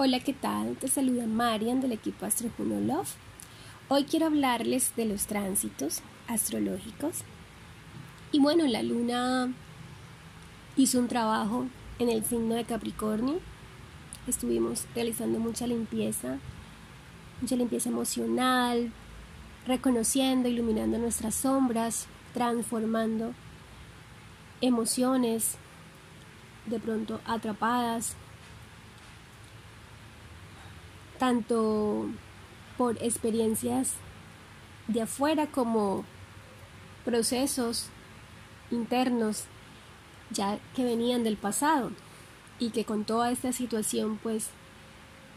Hola, ¿qué tal? Te saluda Marian del equipo Astro Juno Love. Hoy quiero hablarles de los tránsitos astrológicos. Y bueno, la luna hizo un trabajo en el signo de Capricornio. Estuvimos realizando mucha limpieza, mucha limpieza emocional, reconociendo, iluminando nuestras sombras, transformando emociones de pronto atrapadas tanto por experiencias de afuera como procesos internos ya que venían del pasado y que con toda esta situación pues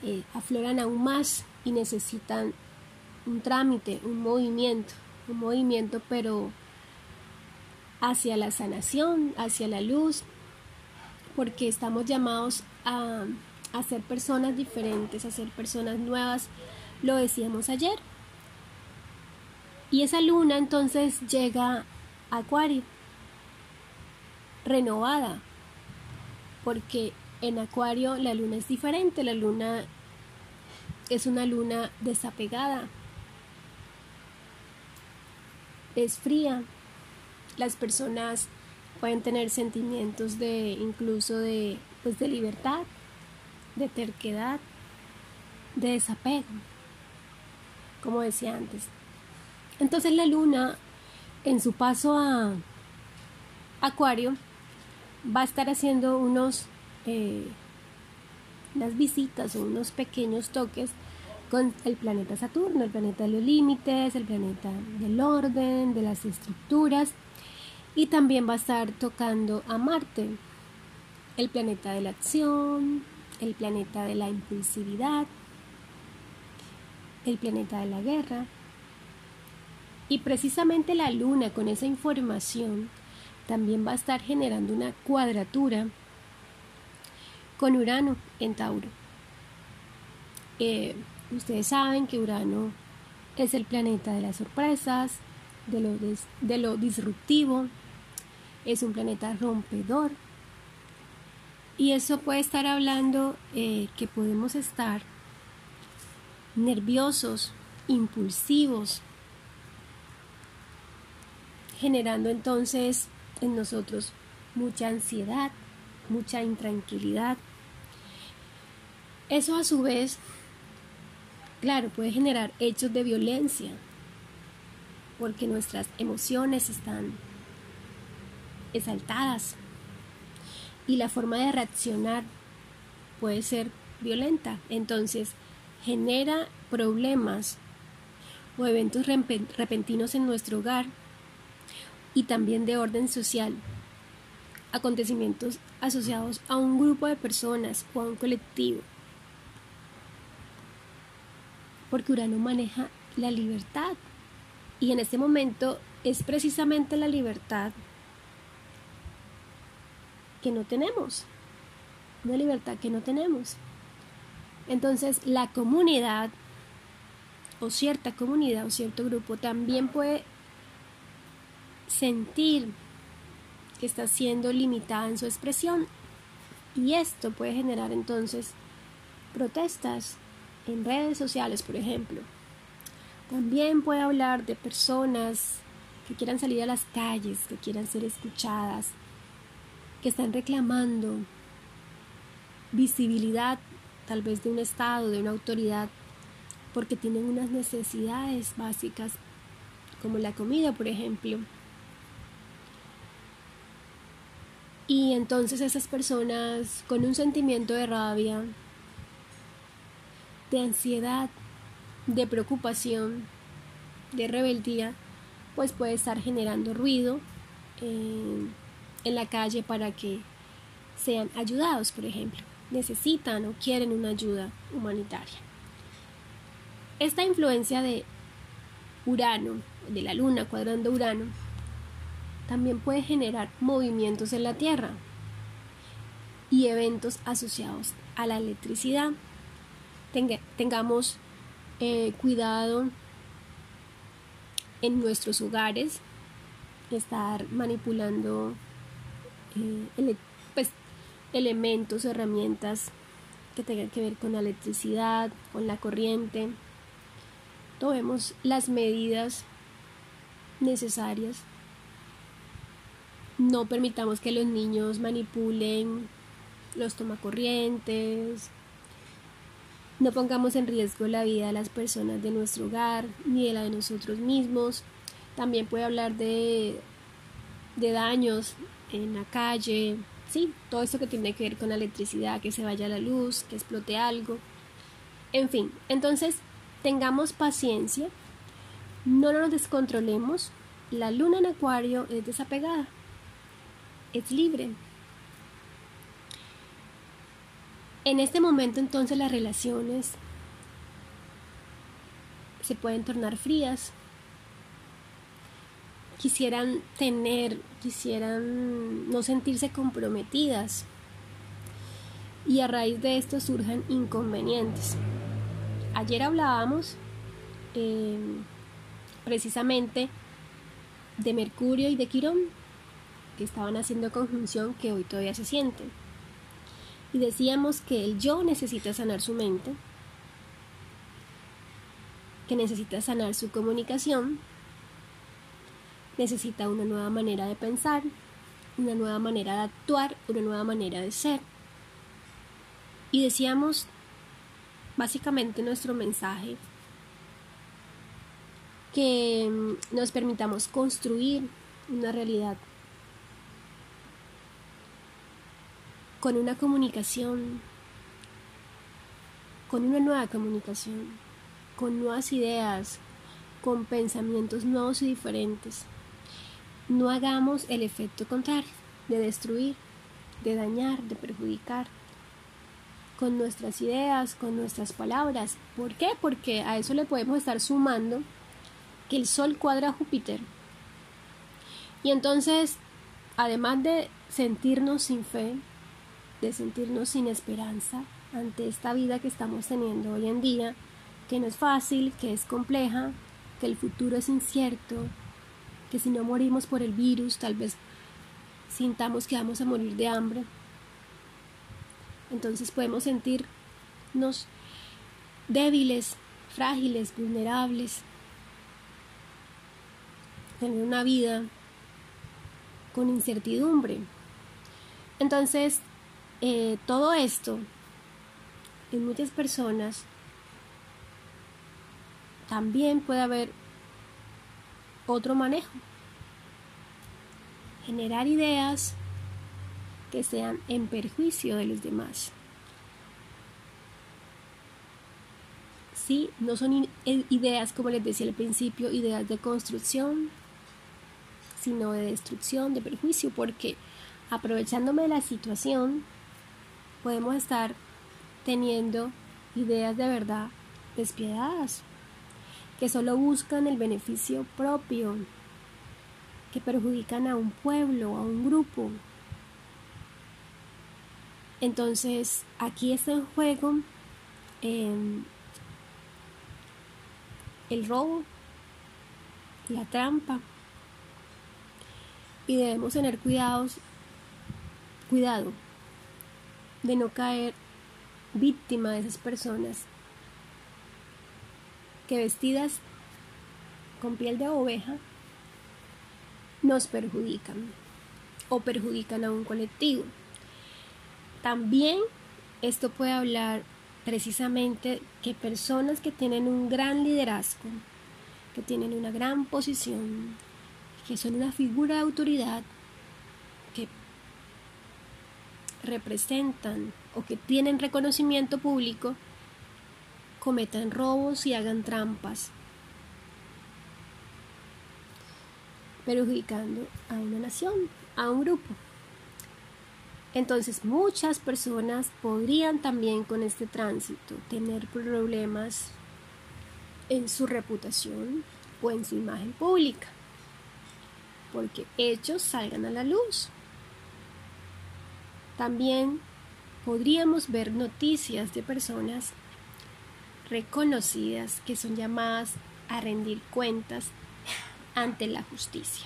eh, afloran aún más y necesitan un trámite, un movimiento, un movimiento pero hacia la sanación, hacia la luz, porque estamos llamados a a ser personas diferentes, a ser personas nuevas, lo decíamos ayer. Y esa luna entonces llega a Acuario, renovada, porque en Acuario la luna es diferente, la luna es una luna desapegada, es fría, las personas pueden tener sentimientos de incluso de pues de libertad de terquedad, de desapego, como decía antes. Entonces la luna, en su paso a Acuario, va a estar haciendo unos, eh, unas visitas o unos pequeños toques con el planeta Saturno, el planeta de los límites, el planeta del orden, de las estructuras, y también va a estar tocando a Marte, el planeta de la acción, el planeta de la impulsividad, el planeta de la guerra. Y precisamente la luna con esa información también va a estar generando una cuadratura con Urano en Tauro. Eh, ustedes saben que Urano es el planeta de las sorpresas, de lo, de lo disruptivo, es un planeta rompedor, y eso puede estar hablando eh, que podemos estar nerviosos, impulsivos, generando entonces en nosotros mucha ansiedad, mucha intranquilidad. Eso a su vez, claro, puede generar hechos de violencia, porque nuestras emociones están exaltadas, y la forma de reaccionar puede ser violenta. Entonces, genera problemas o eventos repentinos en nuestro hogar y también de orden social. Acontecimientos asociados a un grupo de personas o a un colectivo. Porque Urano maneja la libertad. Y en este momento es precisamente la libertad que no tenemos, una libertad que no tenemos. Entonces la comunidad o cierta comunidad o cierto grupo también puede sentir que está siendo limitada en su expresión y esto puede generar entonces protestas en redes sociales, por ejemplo. También puede hablar de personas que quieran salir a las calles, que quieran ser escuchadas, que están reclamando visibilidad tal vez de un Estado, de una autoridad, porque tienen unas necesidades básicas como la comida, por ejemplo. Y entonces esas personas con un sentimiento de rabia, de ansiedad, de preocupación, de rebeldía, pues puede estar generando ruido. Eh, en la calle para que sean ayudados, por ejemplo. Necesitan o quieren una ayuda humanitaria. Esta influencia de Urano, de la Luna cuadrando Urano, también puede generar movimientos en la Tierra y eventos asociados a la electricidad. tengamos eh, cuidado en nuestros hogares, estar manipulando eh, pues, elementos, herramientas que tengan que ver con la electricidad, con la corriente. Tomemos las medidas necesarias. No permitamos que los niños manipulen los tomacorrientes. No pongamos en riesgo la vida de las personas de nuestro hogar ni de la de nosotros mismos. También puede hablar de, de daños en la calle, sí, todo esto que tiene que ver con la electricidad, que se vaya la luz, que explote algo. En fin, entonces tengamos paciencia, no nos descontrolemos. La luna en acuario es desapegada, es libre. En este momento entonces las relaciones se pueden tornar frías, quisieran tener, quisieran no sentirse comprometidas. Y a raíz de esto surjan inconvenientes. Ayer hablábamos em, precisamente de Mercurio y de Quirón, que estaban haciendo conjunción que hoy todavía se sienten. Y decíamos que el yo necesita sanar su mente, que necesita sanar su comunicación necesita una nueva manera de pensar, una nueva manera de actuar, una nueva manera de ser. Y decíamos básicamente nuestro mensaje que mm, nos permitamos construir una realidad con una comunicación, con una nueva comunicación, con nuevas ideas, con pensamientos nuevos y diferentes no hagamos el efecto contrario, de destruir, de dañar, de perjudicar con nuestras ideas, con nuestras palabras. ¿Por qué? Porque a eso le podemos estar sumando que el Sol cuadra a Júpiter. Y entonces, además de sentirnos sin fe, de sentirnos sin esperanza ante esta vida que estamos teniendo hoy en día, que no es fácil, que es compleja, que el futuro es incierto, que si no morimos por el virus, tal vez sintamos que vamos a morir de hambre. Entonces podemos sentirnos débiles, frágiles, vulnerables, tener una vida con incertidumbre. Entonces, eh, todo esto en muchas personas también puede haber otro manejo. Generar ideas que sean en perjuicio de los demás. Sí, no son eh, ideas, como les decía al principio, ideas de construcción, sino de destrucción, de perjuicio, porque aprovechándome de la situación, podemos estar teniendo ideas de verdad despiadadas que solo buscan el beneficio propio, que perjudican a un pueblo, a un grupo. Entonces, aquí está en juego em, el robo, la trampa, y debemos tener cuidados, cuidado de no caer víctima de esas personas que vestidas con piel de oveja nos perjudican o perjudican a un colectivo. También esto puede hablar precisamente que personas que tienen un gran liderazgo, que tienen una gran posición, que son una figura de autoridad, que representan o que tienen reconocimiento público, cometan robos y hagan trampas, perjudicando a una nación, a un grupo. Entonces muchas personas podrían también con este tránsito tener problemas en su reputación o en su imagen pública, porque hechos salgan a la luz. También podríamos ver noticias de personas reconocidas que son llamadas a rendir cuentas ante la justicia.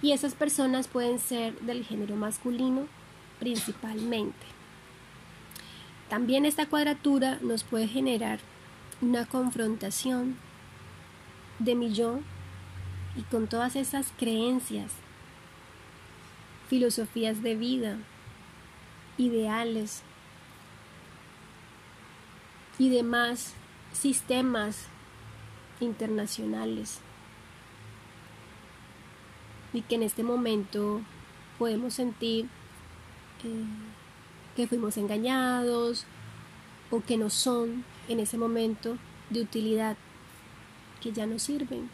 Y esas personas pueden ser del género masculino principalmente. También esta cuadratura nos puede generar una confrontación de mi yo y con todas esas creencias, filosofías de vida, ideales y demás sistemas internacionales y que en este momento podemos sentir eh, que fuimos engañados o que no son en ese momento de utilidad, que ya no sirven.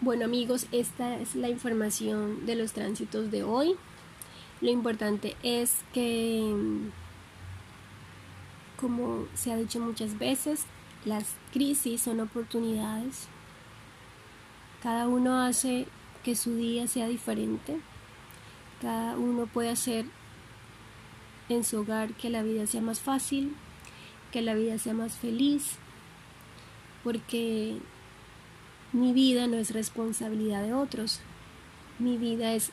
Bueno amigos, esta es la información de los tránsitos de hoy. Lo importante es que, como se ha dicho muchas veces, las crisis son oportunidades. Cada uno hace que su día sea diferente. Cada uno puede hacer en su hogar que la vida sea más fácil, que la vida sea más feliz, porque mi vida no es responsabilidad de otros, mi vida es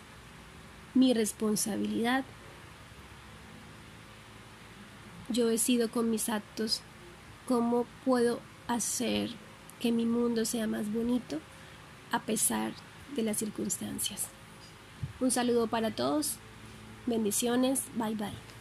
mi responsabilidad. Yo decido con mis actos cómo puedo hacer que mi mundo sea más bonito a pesar de las circunstancias. Un saludo para todos, bendiciones, bye bye.